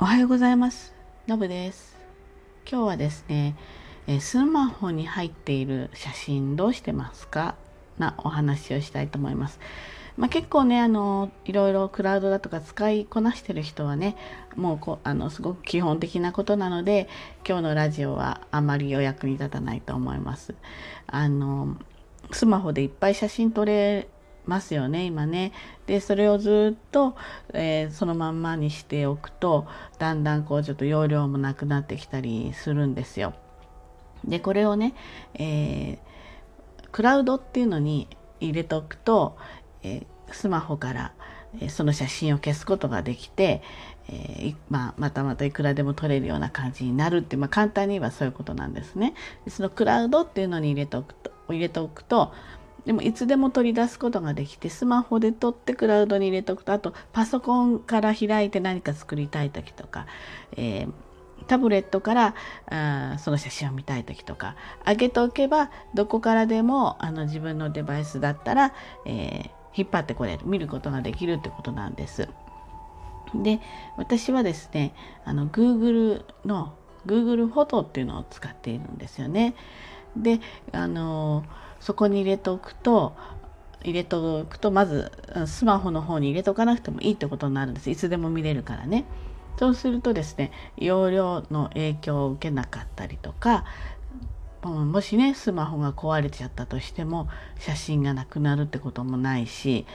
おはようございます。のぶです。今日はですねスマホに入っている写真どうしてますか？なお話をしたいと思います。まあ、結構ねあのいろいろクラウドだとか使いこなしてる人はねもうこあのすごく基本的なことなので今日のラジオはあまりお役に立たないと思います。あのスマホでいっぱい写真撮れますよね今ね。でそれをずっと、えー、そのまんまにしておくとだんだんこうちょっと容量もなくなってきたりするんですよ。でこれをね、えー、クラウドっていうのに入れておくと、えー、スマホからえその写真を消すことができて、え、まあ、またまたいくらでも撮れるような感じになるって、まあ、簡単に言えばそういうことなんですね。そのクラウドっていうのに入れておくと入れておくとでもいつでも取り出すことができてスマホで撮ってクラウドに入れておくとあとパソコンから開いて何か作りたい時とか、えー、タブレットからあその写真を見たい時とか上げておけばどこからでもあの自分のデバイスだったら、えー、引っ張ってこれる見ることができるってことなんです。で私はですねあの Google の Google フォトっていうのを使っているんですよね。であのーそこに入れておくと入れておくとまずスマホの方に入れておかなくてもいいってことになるんですいつでも見れるからねそうするとですね容量の影響を受けなかったりとかもしねスマホが壊れちゃったとしても写真がなくなるってこともないし、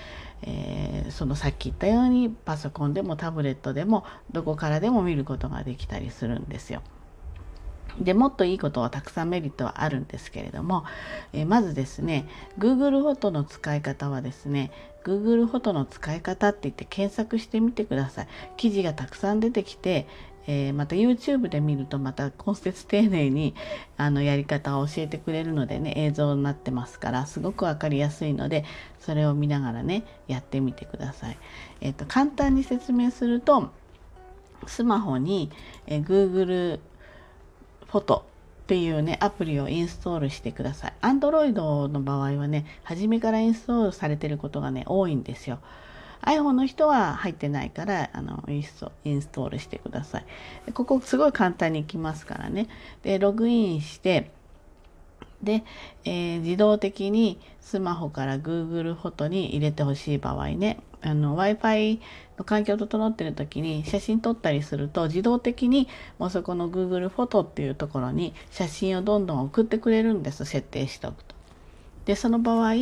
えー、そのさっき言ったようにパソコンでもタブレットでもどこからでも見ることができたりするんですよ。でもっといいことはたくさんメリットはあるんですけれども、えまずですね Google フォトの使い方はですね Google フォトの使い方って言って検索してみてください記事がたくさん出てきて、えー、また YouTube で見るとまた根節丁寧にあのやり方を教えてくれるのでね映像になってますからすごく分かりやすいのでそれを見ながらねやってみてください。えーと、簡単に説明するとスマホに、えー、Google フォトっていうねアプリをインストールしてください。Android の場合はね初めからインストールされてることがね多いんですよ。iPhone の人は入ってないからあのインストインストールしてください。ここすごい簡単にいきますからね。でログインしてで、えー、自動的にスマホから Google フォトに入れてほしい場合ねあの Wi-Fi の環境整ってる時に写真撮ったりすると自動的にもうそこの Google フォトっていうところに写真をどんどん送ってくれるんです設定しておくと。でその場合、え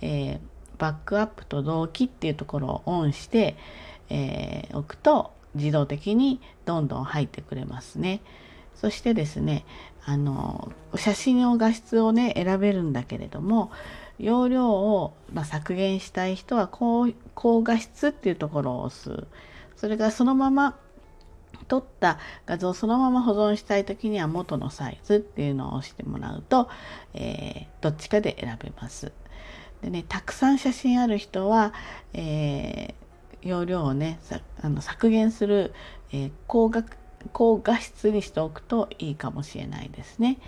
ー、バックアップと同期っていうところをオンして、えー、くと自動的にどんどん入ってくれますね。そしてですねあの写真の画質をね選べるんだけれども容量を、まあ、削減したい人は高高画質っていうところを押すそれからそのまま撮った画像をそのまま保存したい時には元のサイズっていうのを押してもらうと、えー、どっちかで選べます。でねたくさん写真ある人は、えー、容量をねあの削減する、えー、高画高画質にしておくといいかもしれないですね。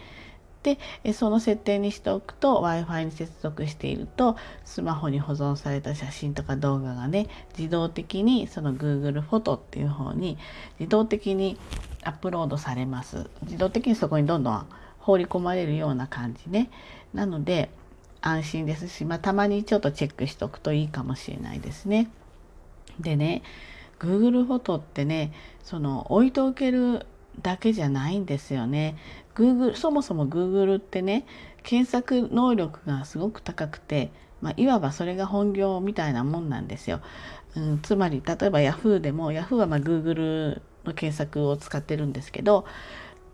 でその設定にしておくと w i f i に接続しているとスマホに保存された写真とか動画がね自動的にその Google フォトっていう方に自動的にアップロードされます自動的にそこにどんどん放り込まれるような感じねなので安心ですし、まあ、たまにちょっとチェックしておくといいかもしれないですね。でね Google フォトってねその置いておけるだけじゃないんですよね。Google そもそも Google ってね検索能力がすごく高くて、まあ、いわばそれが本業みたいなもんなんですよ。うん、つまり例えば Yahoo でも Yahoo はま Google の検索を使ってるんですけど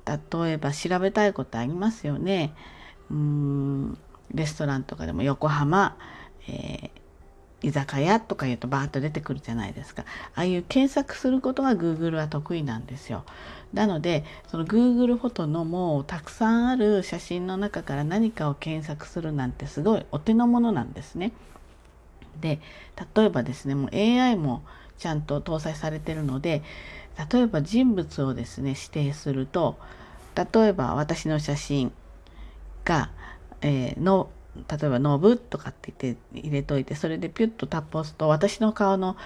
例えば調べたいことありますよね。うんレストランとかでも横浜、えー居酒屋とか言うとバーッと出てくるじゃないですか。ああいう検索することが Google は得意なんですよ。なので、その Google フォトのもうたくさんある写真の中から何かを検索するなんてすごいお手の物なんですね。で、例えばですね、もう AI もちゃんと搭載されてるので、例えば人物をですね、指定すると、例えば私の写真が、えー、の例えば「ノブ」とかって言って入れといてそれでピュッとタップ押すと私の顔の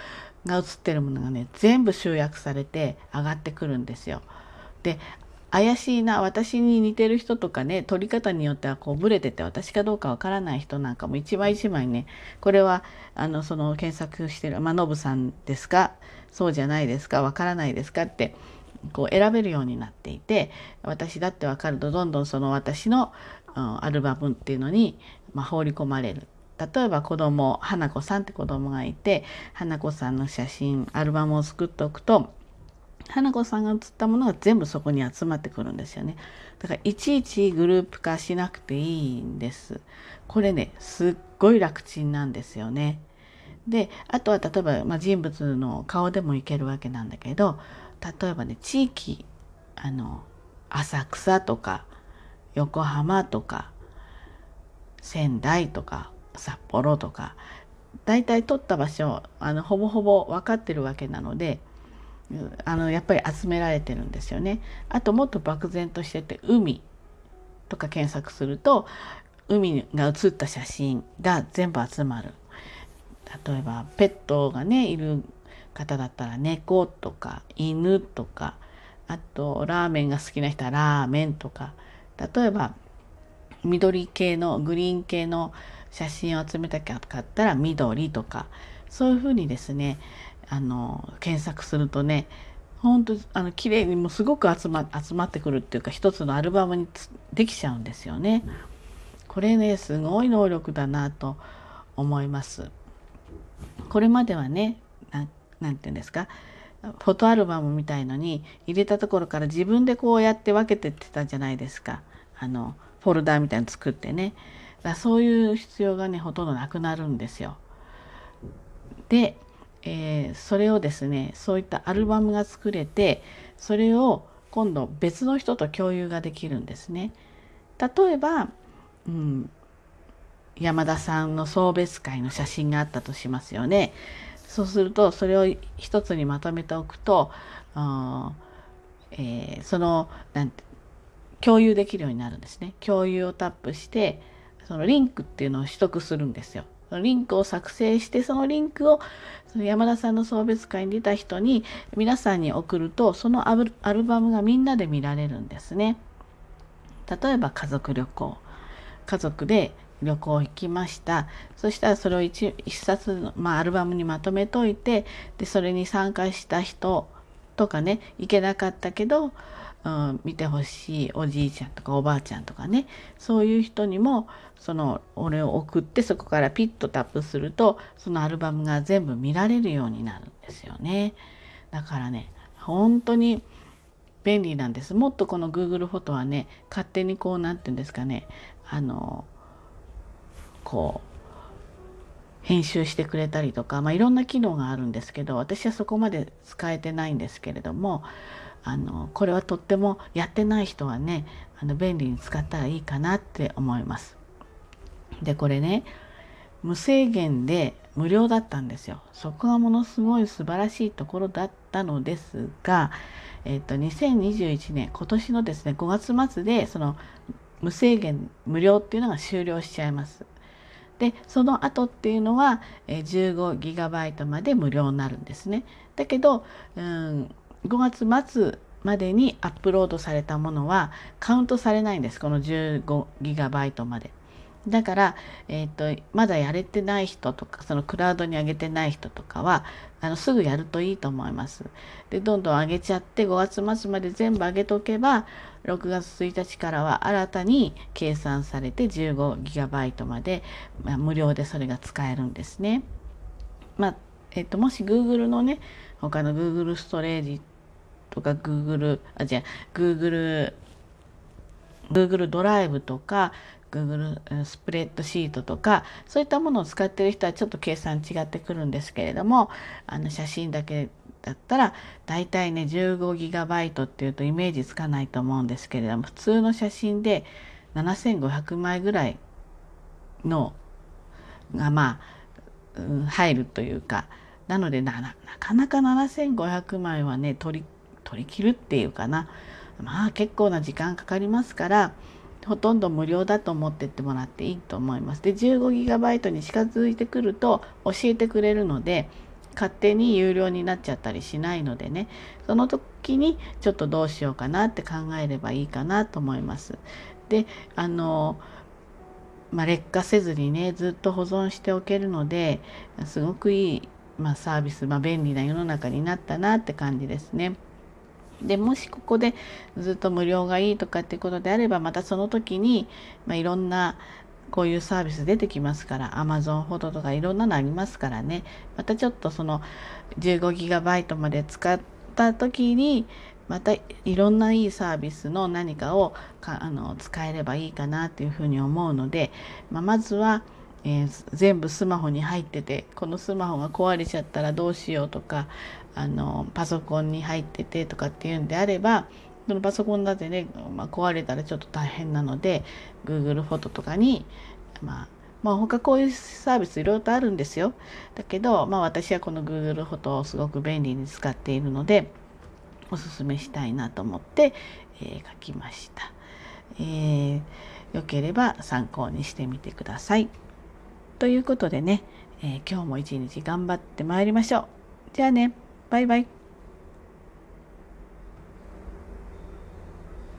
が写ってるものがね全部集約されて上がってくるんですよ。で怪しいな私に似てる人とかね撮り方によってはこうブレてて私かどうかわからない人なんかも一枚一枚ねこれはあのその検索してる「まあ、ノブさんですかそうじゃないですかわからないですか?」ってこう選べるようになっていて私だって分かるとどんどんその私の、うん、アルバムっていうのに、まあ、放り込まれる。例えば子供花子さんって子供がいて花子さんの写真アルバムを作っておくと花子さんが写ったものが全部そこに集まってくるんですよね。だからいちいちグループ化しなくていいんです。これね、すっごい楽ちんなんですよね。で、あとは例えば、まあ、人物の顔でもいけるわけなんだけど、例えばね、地域、あの、浅草とか、横浜とか、仙台とか、札幌とか、大体撮った場所、あの、ほぼほぼ分かってるわけなので、あのやっぱり集められてるんですよね。あともっと漠然としてて海とか検索すると海が写った写真が全部集まる。例えばペットがねいる方だったら猫とか犬とかあとラーメンが好きな人はラーメンとか例えば緑系のグリーン系の写真を集めたかったら緑とかそういうふうにですねあの検索するとね本当あの綺麗にもすごく集ま集まってくるっていうか一つのアルバムにできちゃうんですよね。これねすごい能力だなと思います。これまではね何て言うんですかフォトアルバムみたいのに入れたところから自分でこうやって分けてってたじゃないですかあのフォルダーみたいの作ってねだそういう必要がねほとんどなくなるんですよ。でえー、それをですねそういったアルバムが作れてそれを今度別の人と共有ができるんですね。例えば、うん、山田さんの送別会の写真があったとしますよね。そうするとそれを一つにまとめておくと、えー、そのなんて共有できるようになるんですね。共有をタップしてそのリンクっていうのを取得するんですよ。そのリンクを作成してそのリンクをその山田さんの送別会に出た人に皆さんに送るとそのアルバムがみんなで見られるんですね。例えば家族旅行家族で旅行行きましたそしたらそれを一冊の、まあ、アルバムにまとめといてでそれに参加した人とかね行けなかったけどうん、見てほしいおじいちゃんとかおばあちゃんとかねそういう人にもその俺を送ってそこからピッとタップするとそのアルバムが全部見られるようになるんですよね。だからね本当に便利なんです。もっとこの Google フォトはね勝手にこう何て言うんですかねあのこう編集してくれたりとか、まあ、いろんな機能があるんですけど私はそこまで使えてないんですけれどもあのこれはとってもやってない人はねあの便利に使ったらいいかなって思います。でこれね無制限で無料だったんですよ。そこがものすごい素晴らしいところだったのですが、えっと、2021年今年のですね5月末でその無制限無料っていうのが終了しちゃいます。でその後っていうのは 15GB まで無料になるんですね。だけど、うん、5月末までにアップロードされたものはカウントされないんですこの 15GB まで。だから、えーと、まだやれてない人とかそのクラウドに上げてない人とかはあのすぐやるといいと思います。でどんどん上げちゃって5月末まで全部上げとけば6月1日からは新たに計算されて 15GB まで、まあ、無料でそれが使えるんですね。まあえーと、もし Google のね他の Google ストレージとか Google あじゃあ Google Google ドライブとか Google スプレッドシートとかそういったものを使ってる人はちょっと計算違ってくるんですけれどもあの写真だけだったら大体ね 15GB っていうとイメージつかないと思うんですけれども普通の写真で7500枚ぐらいのがまあ、うん、入るというかなのでなかなか7500枚はね取り取り切るっていうかな。まあ結構な時間かかりますからほとんど無料だと思ってってもらっていいと思います。で 15GB に近づいてくると教えてくれるので勝手に有料になっちゃったりしないのでねその時にちょっとどうしようかなって考えればいいかなと思います。であのまあ、劣化せずにねずっと保存しておけるのですごくいい、まあ、サービス、まあ、便利な世の中になったなって感じですね。でもしここでずっと無料がいいとかってことであればまたその時に、まあ、いろんなこういうサービス出てきますから Amazon フォトとかいろんなのありますからね。またちょっとその 15GB まで使った時にまたいろんないいサービスの何かをかあの使えればいいかなっていうふうに思うので、まあ、まずは、えー、全部スマホに入っててこのスマホが壊れちゃったらどうしようとかあのパソコンに入っててとかっていうんであればそのパソコンだってね、まあ、壊れたらちょっと大変なので Google フォトとかに、まあ、まあ他こういうサービスいろいろとあるんですよ。だけど、まあ、私はこの Google フォトをすごく便利に使っているのでおすすめしたいなと思って、えー、書きました。えー、よければ参考にしてみてください。ということでね、えー、今日も一日頑張ってまいりましょう。じゃあね。バイバイ。